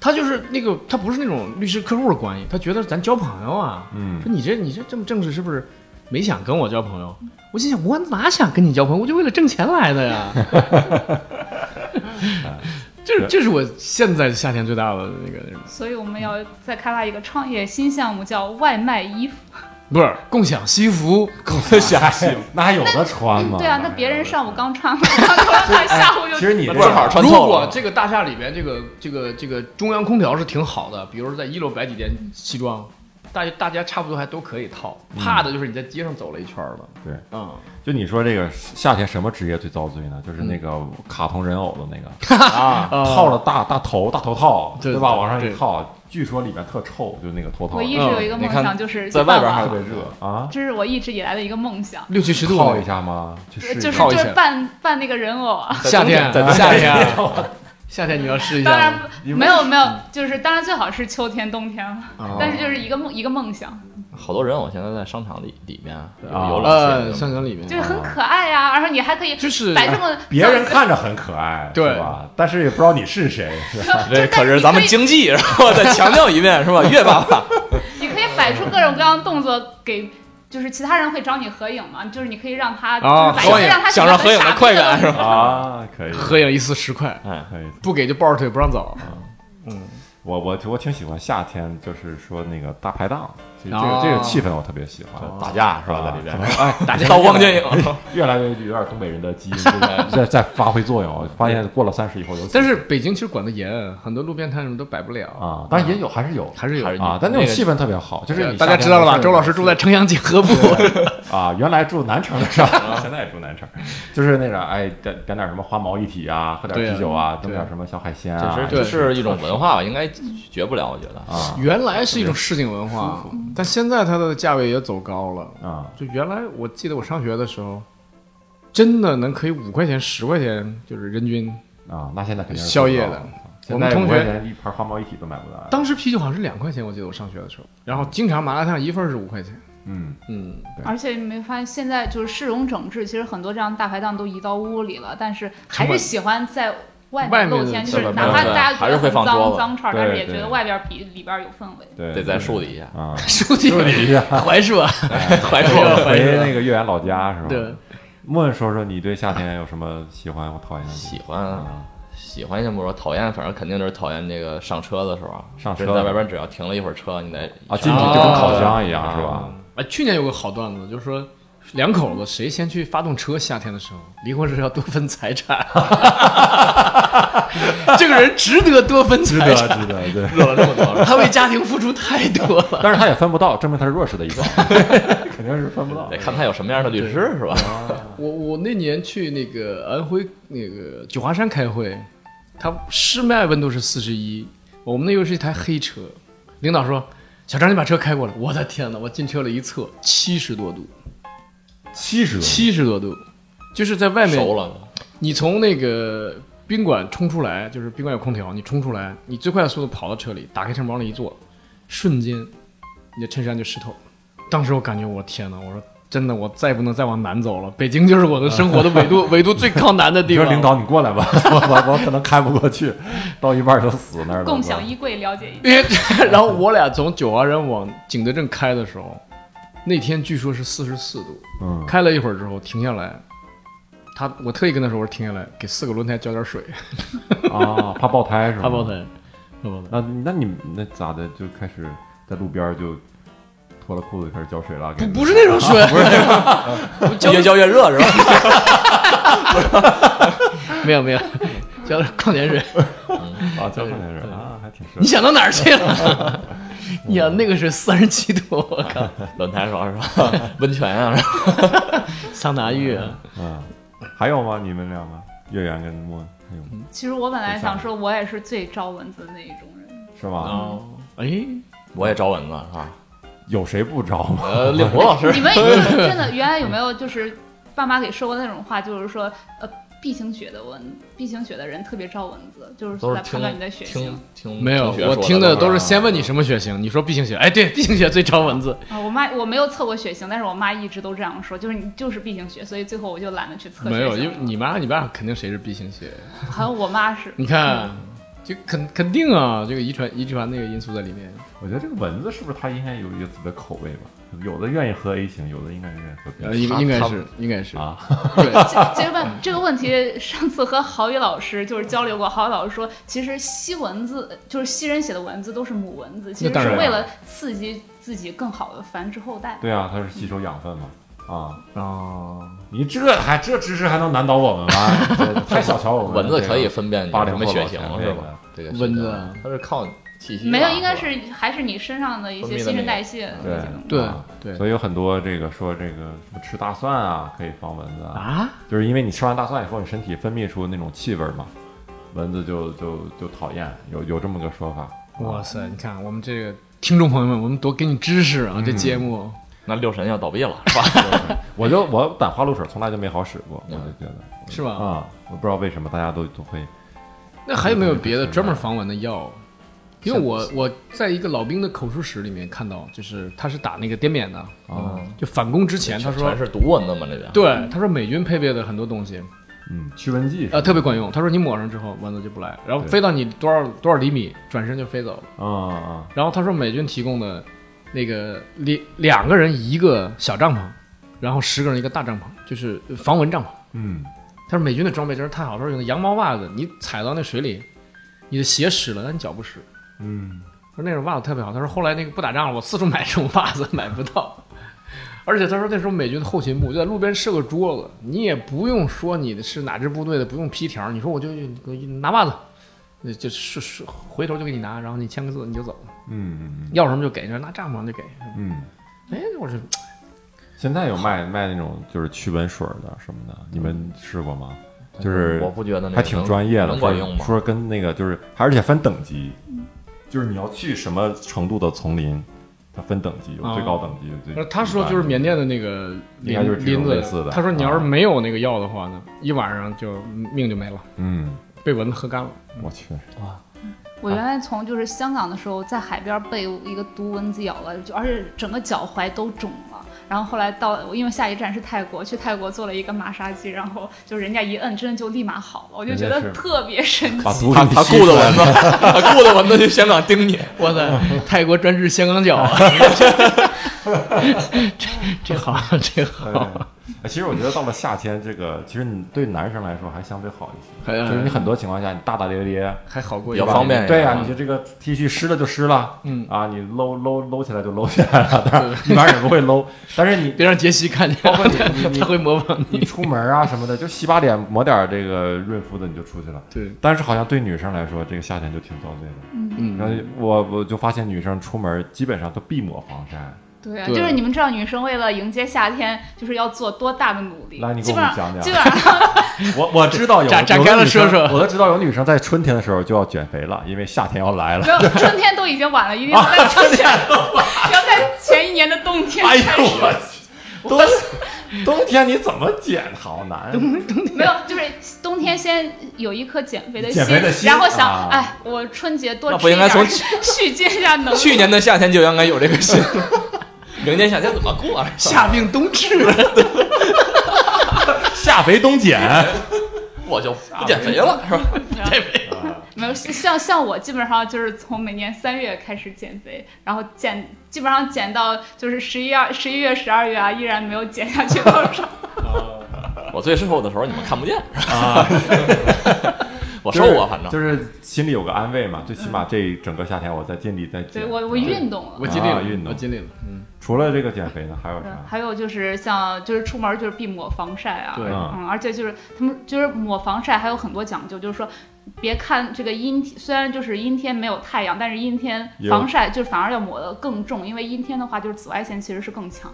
他就是那个，他不是那种律师客户的关系，他觉得咱交朋友啊。嗯说你这你这这么正式，是不是没想跟我交朋友？我心想，我哪想跟你交朋友？我就为了挣钱来的呀。(laughs) 这这是我现在夏天最大的那个，所以我们要再开发一个创业新项目，叫外卖衣服。不是共享西服，共享西服。那还有的穿吗？(laughs) 对啊，那别人上午刚穿穿完下午就其实你这正好穿如透了。果这个大厦里边这个这个这个中央空调是挺好的，比如说在一楼摆几件西装，大家大家差不多还都可以套。怕的就是你在街上走了一圈了，对，嗯，就你说这个夏天什么职业最遭罪呢？就是那个卡通人偶的那个 (laughs) 啊，套了大大头大头套，对对吧？往上一套，据说里面特臭，就那个头套我一直有一个梦想，就是在外边还特别热啊，这是我一直以来的一个梦想，六七十度套一下吗？就是就是扮扮那个人偶啊。夏天夏天 (laughs) 夏天你要试一下当然没有没有，就是当然最好是秋天冬天了，哦但是就是一个梦一个梦想，好多人我现在在商场里里面有啊有呃，冷气商场里面就是很可爱呀、然后你还可以就是摆这么别人看着很可爱，对吧？但是也不知道你是谁，是吧？(laughs) 这可是咱们经济，然后再强调一遍是吧？岳爸爸，(laughs) 你可以摆出各种各样的动作给。就是其他人会找你合影嘛，就是你可以让他，啊就是合影想让他享受合影的快感是吧？啊，可以，合影一次十块，哎，可以。不给就抱着腿不让走。嗯，我我我挺喜欢夏天，就是说那个大排档，这这个哦这个气氛我特别喜欢。打架是吧？啊在里边哎，打架刀光剑影，越来越有点东北人的基因 (laughs) 在在在发挥作用。发现过了三十以后有，但是北京其实管得严，很多路边摊什么都摆不了啊，当然也有，还是有还是有啊，但那种气氛特别好，就是大家知道了吧？周老师住在城阳锦河部，(laughs) 啊，原来住南城的是吧？(laughs) 现在也住南城，就是那个哎，点点点什么花毛一体啊，喝点啤酒啊，对弄点什么小海鲜啊，对这是这是一种文化吧，应该绝不了，我觉得。啊原来是一种市井文化，但现在它的价位也走高了。啊就原来我记得我上学的时候，真的能可以五块钱、十块钱，就是人均。啊，那现在肯定是宵夜的。我们同学五块钱一盘花毛一体都买不到。当时啤酒好像是两块钱，我记得我上学的时候，然后经常麻辣烫一份是五块钱。嗯，嗯，而且你没发现现在就是市容整治，其实很多这样大排档都移到屋里了，但是还是喜欢在外外面露天，就是哪怕大家觉还是得很脏脏串但是也觉得外边比里边有氛围。对，得在树底下，啊，树底树底下槐树啊，槐树回那个岳阳老家是吧？对，莫问说说你对夏天有什么喜欢或讨厌的喜？欢啊喜欢先不说，讨厌，反正肯定就是讨厌这个上车的时候，上车就是在外边只要停了一会儿车，你得啊，进去就跟烤箱一样是吧？哎，去年有个好段子，就是说两口子谁先去发动车，夏天的时候，离婚时要多分财产。(laughs) 这个人值得多分财产，值得，对。(laughs) 热了这么多，他为家庭付出太多了。(laughs) 但是他也分不到，证明他是弱势的一方，肯定是分不到得。看他有什么样的律师是吧？我我那年去那个安徽那个九华山开会，他室外温度是四十一，我们那又是一台黑车，领导说：“小张，你把车开过来。”我的天哪！我进车了一测，七十多度，七十多，七十多度，就是在外面熟了，你从那个宾馆冲出来，就是宾馆有空调，你冲出来，你最快的速度跑到车里，打开车门往里一坐，瞬间你的衬衫就湿透了。当时我感觉我天哪，我说真的我再不能再往南走了，北京就是我的生活的纬度 (laughs) 纬度最靠南的地方。你说领导你过来吧，(laughs) 我我我可能开不过去，到一半就死那儿了。共享衣柜了解一下。因为 (laughs) 然后我俩从九华人往景德镇开的时候，那天据说是四十四度，嗯，开了一会儿之后停下来，他我特意跟他说我说停下来给四个轮胎浇点水，啊，怕爆胎是吧？怕爆胎，怕爆胎。那那你们那咋的？就开始在路边就脱了裤子开始浇水了？给不不是那种水，不是那种，(laughs) 越浇越热是吧？(laughs) 没有没有，浇点 (laughs) 矿泉水。啊，浇矿泉水啊，还挺你。想到哪儿去了？呀，那个是三十七度，我靠，轮胎爽是吧？温泉啊，是吧？桑拿浴。嗯，还有吗？你们两个月圆跟莫还有吗其实我本来想说，我也是最招蚊子的那一种人。是吗？哦，哎，我也招蚊子是吧？有谁不招吗？呃，令狐老师你们就是 (laughs) 真的原来有没有就是爸妈给说过那种话，就是说呃 B 型血的蚊 B 型血的人特别招蚊子，就是都是听来判断你的血型没有，我听的都是是先问你什么血型，你说 B 型血，哎，对，B 型血最招蚊子。啊。我妈我没有测过血型，但是我妈一直都这样说，就是你就是 B 型血，所以最后我就懒得去测没有，因为你妈你爸肯定谁是 B 型血，好像我妈是。(laughs) 你看，就肯肯定啊，这个遗传遗传那个因素在里面。我觉得这个蚊子是不是它应该有一个自己的口味吧？有的愿意喝 A 型，有的应该是愿意喝 B 呃，型应该是应该是，啊。对，这这个问这个问题，上次和郝宇老师就是交流过，郝宇老师说，其实吸蚊子就是吸人血的蚊子都是母蚊子，其实是为了刺激自己更好的繁殖后代。对啊，它是吸收养分嘛。啊，哦，你这还这知识还能难倒我们吗？(laughs) 太小瞧我们了。蚊子可以分辨什么血型是吧？这个蚊子它是靠气息，没有，应该是还是你身上的一些新陈代谢对。对啊对所以有很多这个说这个什么吃大蒜啊可以防蚊子啊，啊，就是因为你吃完大蒜以后，你身体分泌出那种气味嘛，蚊子就就就讨厌，有有这么个说法。哇塞，你看我们这个听众朋友们，我们多给你知识啊，这嗯节目那六神要倒闭了是吧？我就我胆花露水从来就没好使过，我就觉得是吧？啊，我不知道为什么大家都都会那还有没有别的专门防蚊的药？因为我我在一个老兵的口述史里面看到，就是他是打那个滇缅的，啊，就反攻之前，他说全是毒蚊子嘛那边。对，他说美军配备的很多东西嗯，驱蚊剂啊特别管用。他说你抹上之后蚊子就不来，然后飞到你多少多少厘米，转身就飞走了。啊啊然后他说美军提供的那个两两个人一个小帐篷，然后十个人一个大帐篷，就是防蚊帐篷。嗯，他说美军的装备真是太好，他说有的羊毛袜子，你踩到那水里，你的鞋湿了，但你脚不湿。嗯，他说那种袜子特别好。他说后来那个不打仗了，我四处买这种袜子 (laughs) 买不到。而且他说那时候美军的后勤部就在路边设个桌子，你也不用说你是哪支部队的，不用批条，你说我就拿袜子，那就是是回头就给你拿，然后你签个字你就走，嗯嗯要什么就给，拿帐篷就给。嗯，哎，我说现在有卖卖那种就是驱蚊水的什么的，你们试过吗？就是我不觉得那个还挺专业的，管用吗？说跟那个就是，而且分等级，就是你要去什么程度的丛林，它分等级，有最高等级，有他说就是缅甸的那个林就是林类似的子，他说你要是啊没有那个药的话呢，一晚上就命就没了，嗯，被蚊子喝干了。我去啊，我原来从就是香港的时候，在海边被一个毒蚊子咬了，就而且整个脚踝都肿了。然后后来到，因为下一站是泰国，去泰国做了一个马杀鸡，然后就人家一摁，真的就立马好了，我就觉得特别神奇。把毒他他雇的蚊子，(laughs) 他雇的蚊子去香港叮你，哇塞，泰国专治香港脚啊！这 (laughs) 这好，这好，哎 (laughs) 其实我觉得到了夏天，这个其实你对男生来说还相对好一些，就是你很多情况下你大大咧咧，还好过比一点。较方便。对呀、你就这个 T 恤湿了就湿了，嗯啊，你搂搂搂起来就搂起来了，但是 (laughs) 一般人不会搂，但是你别让杰西看见，包括你 (laughs) 你会模仿你你。出门啊什么的，就洗把脸抹点这个润肤的你就出去了。对，但是好像对女生来说，这个夏天就挺遭罪的。嗯嗯，后我我就发现女生出门基本上都必抹防晒。对啊，对就是你们知道，女生为了迎接夏天，就是要做多大的努力来你。给我们讲讲基本上 (laughs) 我我知道有 (laughs) 展展开了说说我都知道有女生在春天的时候就要减肥了，因为夏天要来了。没有春天都已经晚了，一定要在春天，要在前一年的冬天哎呦。我去，冬冬天你怎么减？好难。冬冬天没有，就是冬天先有一颗减肥的减肥的心然后想，啊哎，我春节多那吃一点儿，不应该从蓄积一下能量。去年的夏天就应该有这个心。(laughs) 明年夏天怎么过？(laughs) 夏病冬治，(laughs) 夏肥冬减，(laughs) 我就不减肥了，是吧？没有像像我基本上就是从每年三月开始减肥，然后减基本上减到就是十一二十一月十二月啊，依然没有减下去多少。我最瘦的时候你们看不见，啊，我瘦啊，反正就是心里有个安慰嘛，最起码这整个夏天我在尽力在减。对我我运动了我。尽力了，啊运动我尽力了，嗯，除了这个减肥呢，还有啥？还有就是像就是出门就是必抹防晒啊，对嗯嗯，而且就是他们就是抹防晒还有很多讲究，就是说别看这个阴天，虽然就是阴天没有太阳，但是阴天防晒就反而要抹得更重，因为阴天的话就是紫外线其实是更强。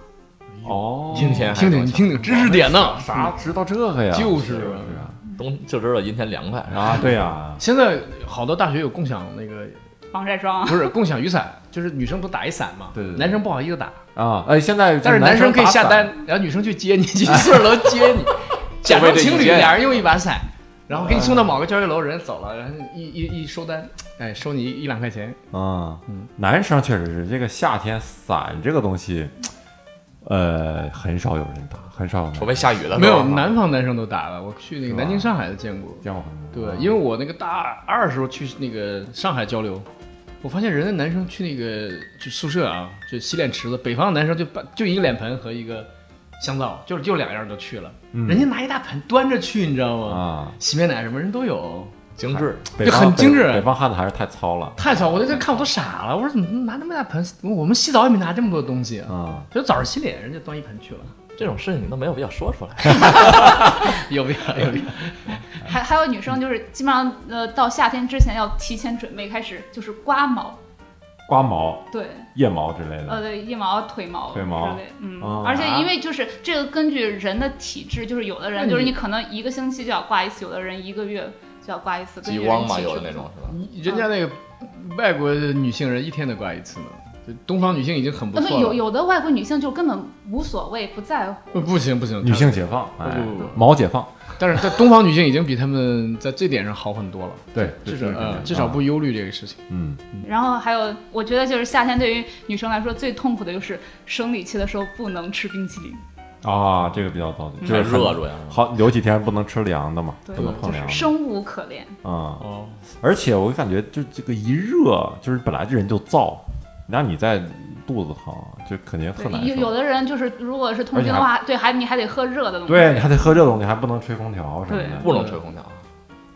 哦，阴天听听你听听知识点呢，啥知道这个呀？就是啊冬就知道阴天凉快。啊，对呀，现在好多大学有共享那个，防晒霜。啊，不是共享雨伞，就是女生不打一伞嘛，对对对男生不好意思打，啊，哎，现在但是男生可以下，单，然后女生去接你，去宿舍楼接你，(laughs) 假装情侣，俩人用一把伞，然后给你送到某个教学楼，人家走了，然后一一一收单，哎，收你一两块钱，啊嗯，男生确实是这个夏天伞这个东西，呃，很少有人打，很少有人除非下雨了，没有南方男生都打了，我去那个南京、上海的见过。见过很多。对，因为我那个大二的时候去那个上海交流，我发现人家男生去那个就宿舍啊，就洗脸池子，北方的男生就把就一个脸盆和一个香皂，就就两样就去了，嗯。人家拿一大盆端着去，你知道吗？啊，洗面奶什么人都有，精致。就很精致北北方汉子还是太糙了太糙，我在这看我都傻了，我说怎么拿那么大盆？我们洗澡也没拿这么多东西啊，啊。就早上洗脸，人家端一盆去了，这种事情你都没有必要说出来。(laughs) 有必要有必要。还还有女生就是基本上呃到夏天之前要提前准备开始就是刮毛，刮毛、对，腋毛之类的。呃对，腋毛、腿毛、腿毛之类，嗯，哦而且因为就是这个根据人的体质，就是有的人就是你可能一个星期就要刮一次，有的人一个月就要刮一次，根据人极光嘛，有的那种是吧？人家那个外国女性人一天得刮一次呢，就东方女性已经很不错了。有有的外国女性就根本无所谓，不在乎。不不行不行，女性解放，哎不不不，毛解放，但是在东方女性已经比他们在这点上好很多了，对，至少这是呃至少不忧虑这个事情。嗯，然后还有，我觉得就是夏天对于女生来说最痛苦的就是生理期的时候不能吃冰淇淋，啊，这个比较糟心，就是热着呀。好有几天不能吃凉的嘛，不能碰凉生无可恋。啊。哦，而且我感觉就这个一热，就是本来这人就燥，然后你在肚子疼，就肯定特，难受。有有的人就是如果是痛经的话，对，还你还得喝热的东西，对，你还得喝热东西，还不能吹空调什么的，不能吹空调，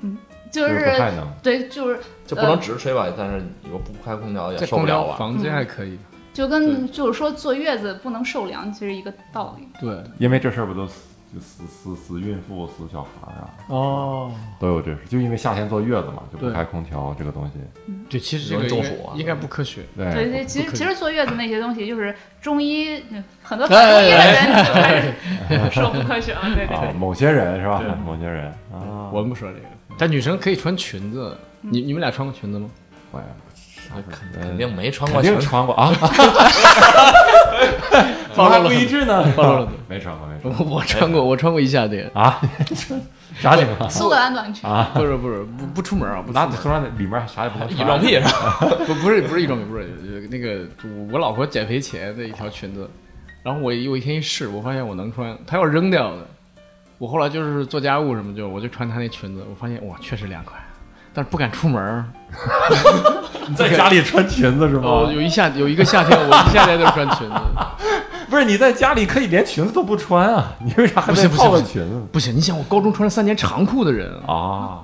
嗯就是不太是能。对，就是就不能直吹吧？但是如果不开空调也受不了啊。房间还可以。就跟就是说坐月子不能受凉，其实一个道理。对，因为这事儿不都死就死死死孕妇、死小孩啊，哦，都有这事。就因为夏天坐月子嘛，就不对开空调这个东西。对，其实这个中暑啊应该不科学。对。对，对，其实其实坐月子那些东西就是中医，嗯很多中医的人说不科学了，对对某些人是吧？对？某些人啊，我们不说这个，但女生可以穿裙子。你你们俩穿过裙子吗？我也那肯肯定没穿过肯裙子，定穿过啊，暴露了不一致呢，暴露了 (laughs) 没穿过，没穿过我我穿过，我穿过一夏天。啊，(laughs) 啥情况苏格兰短裙，啊？不是不是不不出门啊，不出那门突然里面啥也不能穿，异装癖 (laughs) 是吧？不不是不是一种不是那个我老婆减肥前的一条裙子，然后我有一天一试，我发现我能穿，她要扔掉的。我后来就是做家务什么就我就穿她那裙子，我发现哇确实凉快，但是不敢出门儿。(laughs) 在家里穿裙子是哦，吗？有一夏有一个夏天，我一夏天都穿裙子，(laughs) 不是你在家里可以连裙子都不穿啊，你为啥还得不行不行套个不行裙子不行，你想我高中穿了三年长裤的人，啊？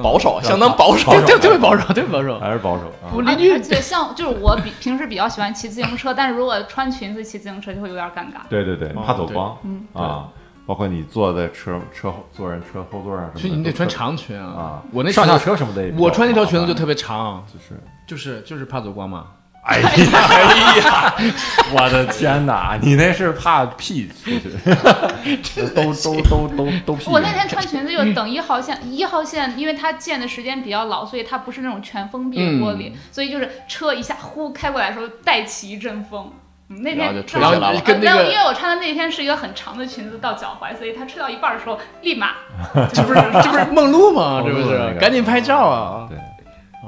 保守，相当保守保。守特特别保守，特别保守。还是保守我邻居而且像就是我比平时比较喜欢骑自行车，但是如果穿裙子骑自行车就会有点尴尬。对对对，哦怕走光嗯啊，包括你坐在车车后坐人车后座上什么的，所以你得穿长裙啊啊。我那上下车什么的我穿那条裙子就特别长，就是。就是就是怕走光嘛。哎呀，(laughs) 哎呀，我的天哪！你那是怕屁出去，(laughs) 都都都都都屁。我那天穿裙子就等一号线，一号线因为它建的时间比较老，所以它不是那种全封闭的玻璃，所以就是车一下呼开过来的时候带起一阵风。嗯，那然后就天正好吹起来了跟那个然后因为我穿的那天是一个很长的裙子到脚踝，所以它吹到一半的时候，立马 (laughs) 这不是这不是梦露吗？这不是赶紧拍照啊！对，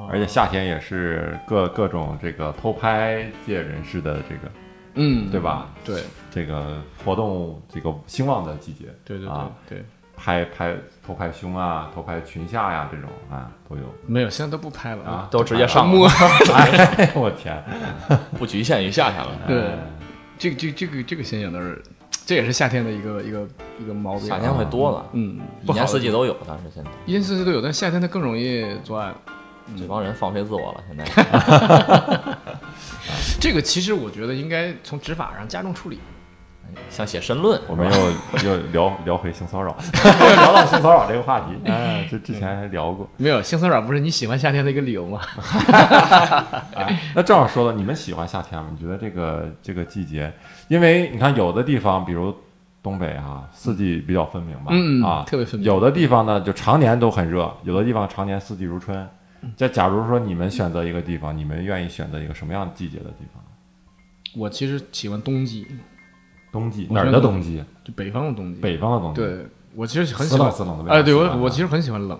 而且夏天也是各各种这个偷拍界人士的这个嗯，对吧？对这个活动这个兴旺的季节，对对啊对对，拍拍偷拍胸啊，偷拍裙下呀，这种啊都有。没有，现在都不拍了。啊，都直接上摸，(laughs) 哎，我天，(laughs) 不局限于夏天了。对，这个这这个这个现象都是，这也是夏天的一个一个一个毛病。夏天会多了，嗯，一年四季都有，但是现在。一年四季都有，但夏天它更容易作案。这帮人放飞自我了，现在。(laughs) 这个其实我觉得应该从执法上加重处理。像写申论，我们又又聊 (laughs) 聊回性骚扰，(laughs) 聊到性骚扰这个话题，(laughs) 哎，这之前还聊过。没有性骚扰不是你喜欢夏天的一个理由吗？哎，那正好说了，你们喜欢夏天吗？你觉得这个这个季节，因为你看有的地方，比如东北啊，四季比较分明吧，嗯啊，特别分明有的地方呢，就常年都很热，有的地方常年四季如春。这假如说你们选择一个地方，你们愿意选择一个什么样季节的地方？我其实喜欢冬季，冬季哪儿的冬季？就北方的冬季。北方的冬季。，对我其实很喜欢死冷死冷的味道。哎，对我我其实很喜欢冷，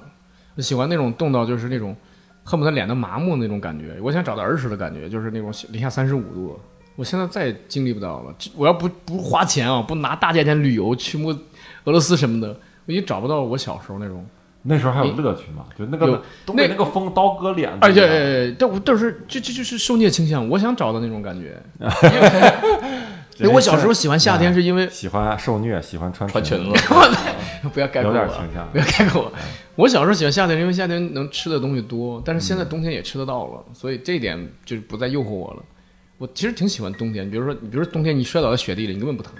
我喜欢那种冻到就是那种恨不得脸都麻木那种感觉。我想找到儿时的感觉，就是那种零下三十五度。我现在再也经历不到了。我要不不花钱啊，不拿大价钱旅游去摸俄罗斯什么的，我已经找不到我小时候那种。那时候还有乐趣嘛？就那有个东北那那个风刀割脸子，哎呀呀呀！但我但是这这就是受虐倾向，我想找到那种感觉。(laughs) 因为我小时候喜欢夏天，是因为喜欢受虐，喜欢穿穿裙子，子，(laughs) (laughs) 不要概有括我，点倾向。不要概括我。我小时候喜欢夏天，因为夏天能吃的东西多，但是现在冬天也吃得到了，所以这一点就是不再诱惑我了。我其实挺喜欢冬天，比如说，你比如说冬天你摔倒在雪地里，你根本不疼。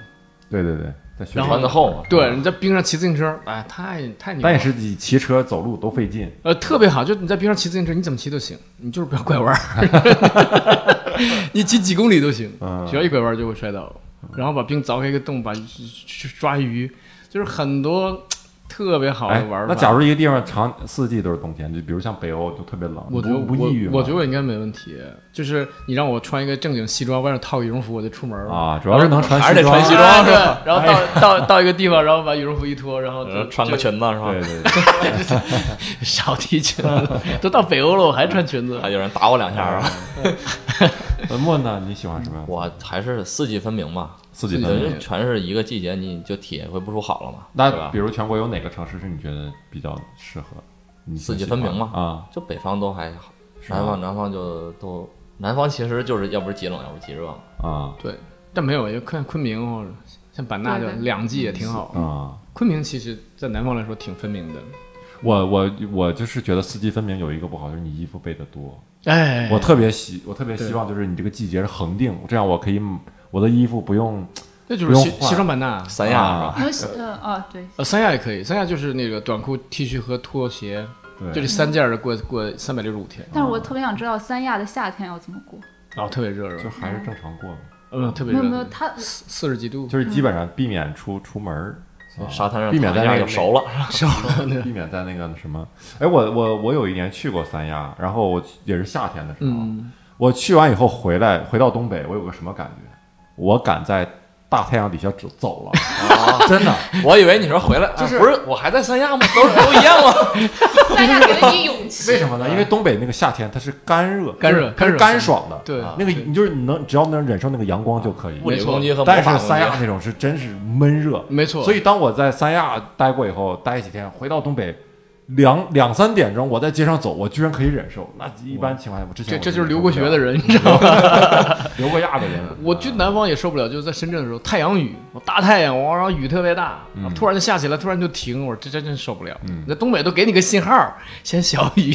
对对对，在学然后校穿的厚嘛。对，你在冰上骑自行车，哎，太太牛了。但也是你骑车走路都费劲。呃，特别好，就你在冰上骑自行车，你怎么骑都行，你就是不要拐弯儿，(laughs) (laughs) 你骑几公里都行，嗯。只要一拐弯就会摔倒，然后把冰凿开一个洞，把去抓鱼，就是很多特别好玩，法。那假如一个地方长四季都是冬天，就比如像北欧就特别冷，我觉得我不不抑郁吗？我觉得我应该没问题，就是你让我穿一个正经西装，外面套个羽绒服，我就出门了。啊，主要是能穿还是得穿西装。装对，然后到到到一个地方，然后把羽绒服一脱，然后穿个裙子是吧对？对对，(laughs) 少提裙子，都到北欧了，我还穿裙子 (laughs) 还。有人打我两下啊！(laughs) 文墨呢？你喜欢什么样？我还是四季分明吧，四季分明。全是一个季节，你就体会不出好了嘛，那比？如全国有哪个城市是你觉得比较适合？你四季分明嘛啊，就北方都还好，南方南方就都南方其实就是要不是极冷，要不是极热。啊对，但没有，就看昆明或者像版纳就两季也挺好。啊！昆明其实，在南方来说挺分明的。我我我就是觉得四季分明有一个不好，就是你衣服备的多。哎，我特别希我特别希望就是你这个季节是恒定，这样我可以我的衣服不用那就是西不用西双版纳，三亚啊。是吧？有喜呃啊对，呃，三亚也可以，三亚就是那个短裤、T 恤和拖鞋，就这三件儿的过过三百六十五天，但是我特别想知道三亚的夏天要怎么过。然后特别热是吧？就还是正常过嘛，嗯，特别热，没有没有，它四四十几度，就是基本上避免出出门儿，啊。沙滩上避免在那个熟了。(laughs) 熟了 (laughs) 避免在那个什么。哎，我我我有一年去过三亚，然后我也是夏天的时候，嗯，我去完以后回来回到东北，我有个什么感觉？我敢在大太阳底下走走了，啊，真的。我以为你说回来就是啊不是我还在三亚吗？都都一样吗？(laughs) 三亚给了你勇气。为什么呢？因为东北那个夏天它是干热，干热它是干热干爽的，对啊那个你就是你能只要能忍受那个阳光就可以。物理没错攻击和但是。三亚那种是真是闷热，没错，所以当我在三亚待过以后，待几天回到东北，两两三点钟我在街上走，我居然可以忍受。那一般情况下，我之前我这这就是留过学的人，(laughs) 你知道吗？(laughs) 留过亚的人。(laughs) 我去南方也受不了，就是在深圳的时候，太阳雨，大太阳，哇，然后雨特别大，突然就下起来，突然就停，我说这这真受不了。嗯那东北都给你个信号，先小雨，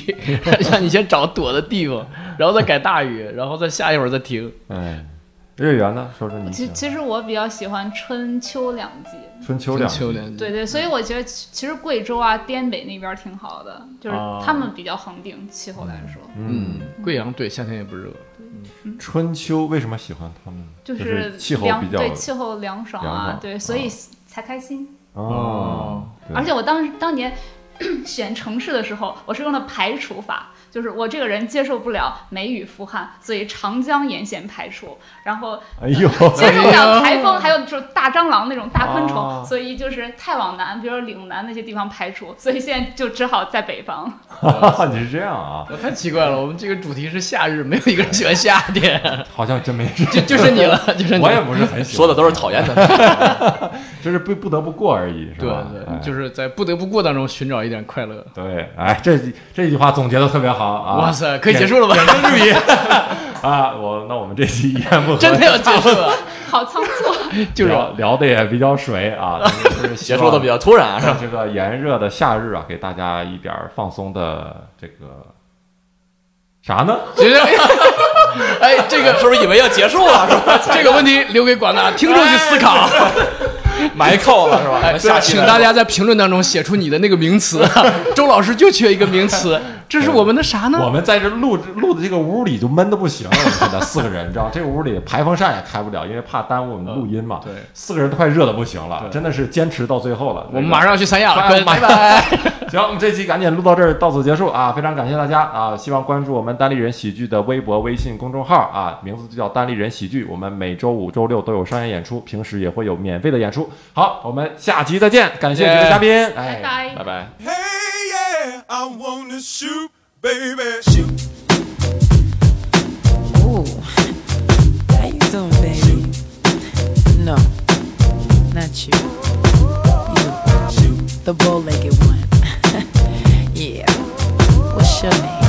让你先找躲的地方，然后再改大雨，然后再下一会儿再停。哎，月圆呢？说说你其其实我比较喜欢春秋两季，春秋两季。对对，所以我觉得其其实贵州啊、滇北那边挺好的，就是啊。他们比较恒定气候来说，嗯，贵阳对夏天也不热，春秋为什么喜欢他们？就就是气候凉比较对气候凉爽凉爽，啊对，所以才开心。哦，对。而且我当时当年 (coughs) 选城市的时候，我是用的排除法，就是我这个人接受不了梅雨伏旱，所以长江沿线排除，然后哎呦，接受不了台风，还有就是大蟑螂那种大昆虫，哦所以就是太往南，比如说岭南那些地方排除，所以现在就只好在北方。(laughs) 你是这样啊？我太奇怪了，我们这个主题是夏日，没有一个人喜欢夏天，(laughs) 好像真没事，就就是你了，(laughs) 就是你。我也不是很喜欢，说的都是讨厌的。就是不不得不过而已，是对吧？哎对，就是在不得不过当中寻找一点快乐。对，哎，这这句话总结的特别好啊！哇塞，可以结束了吧？点睛之笔啊！我那我们这期一言不合，真的要结束了，(laughs) 好仓促，(laughs) 就是聊聊的也比较水啊，(laughs) 就是结束的比较突然，是吧？这个炎热的夏日啊，给大家一点放松的这个啥呢？哎，这个是不是以为要结束了？是吧？这个问题留给广大听众去思考。埋扣了是吧？哎，请大家在评论当中写出你的那个名词。周老师就缺一个名词，这是我们的啥呢？我们在这录录的这个屋里就闷的不行了，我们现在四个人，你知道，这个屋里排风扇也开不了，因为怕耽误我们录音嘛。对四个人都快热的不行了，真的是坚持到最后了。我们马上要去三亚了，哎拜拜。行，我们这期赶紧录到这儿，到此结束啊！非常感谢大家啊！希望关注我们单立人喜剧的微博、微信公众号啊，名字就叫单立人喜剧。我们每周五、周六都有商业演出，平时也会有免费的演出。好，我们下期再见，感谢几位嘉宾，哎拜拜。Yeah, I wanna shoot, baby. Shoot. Ooh, how you doing, baby? Shoot. No, not you. You, shoot. the bow-legged one. (laughs) yeah. What's your name?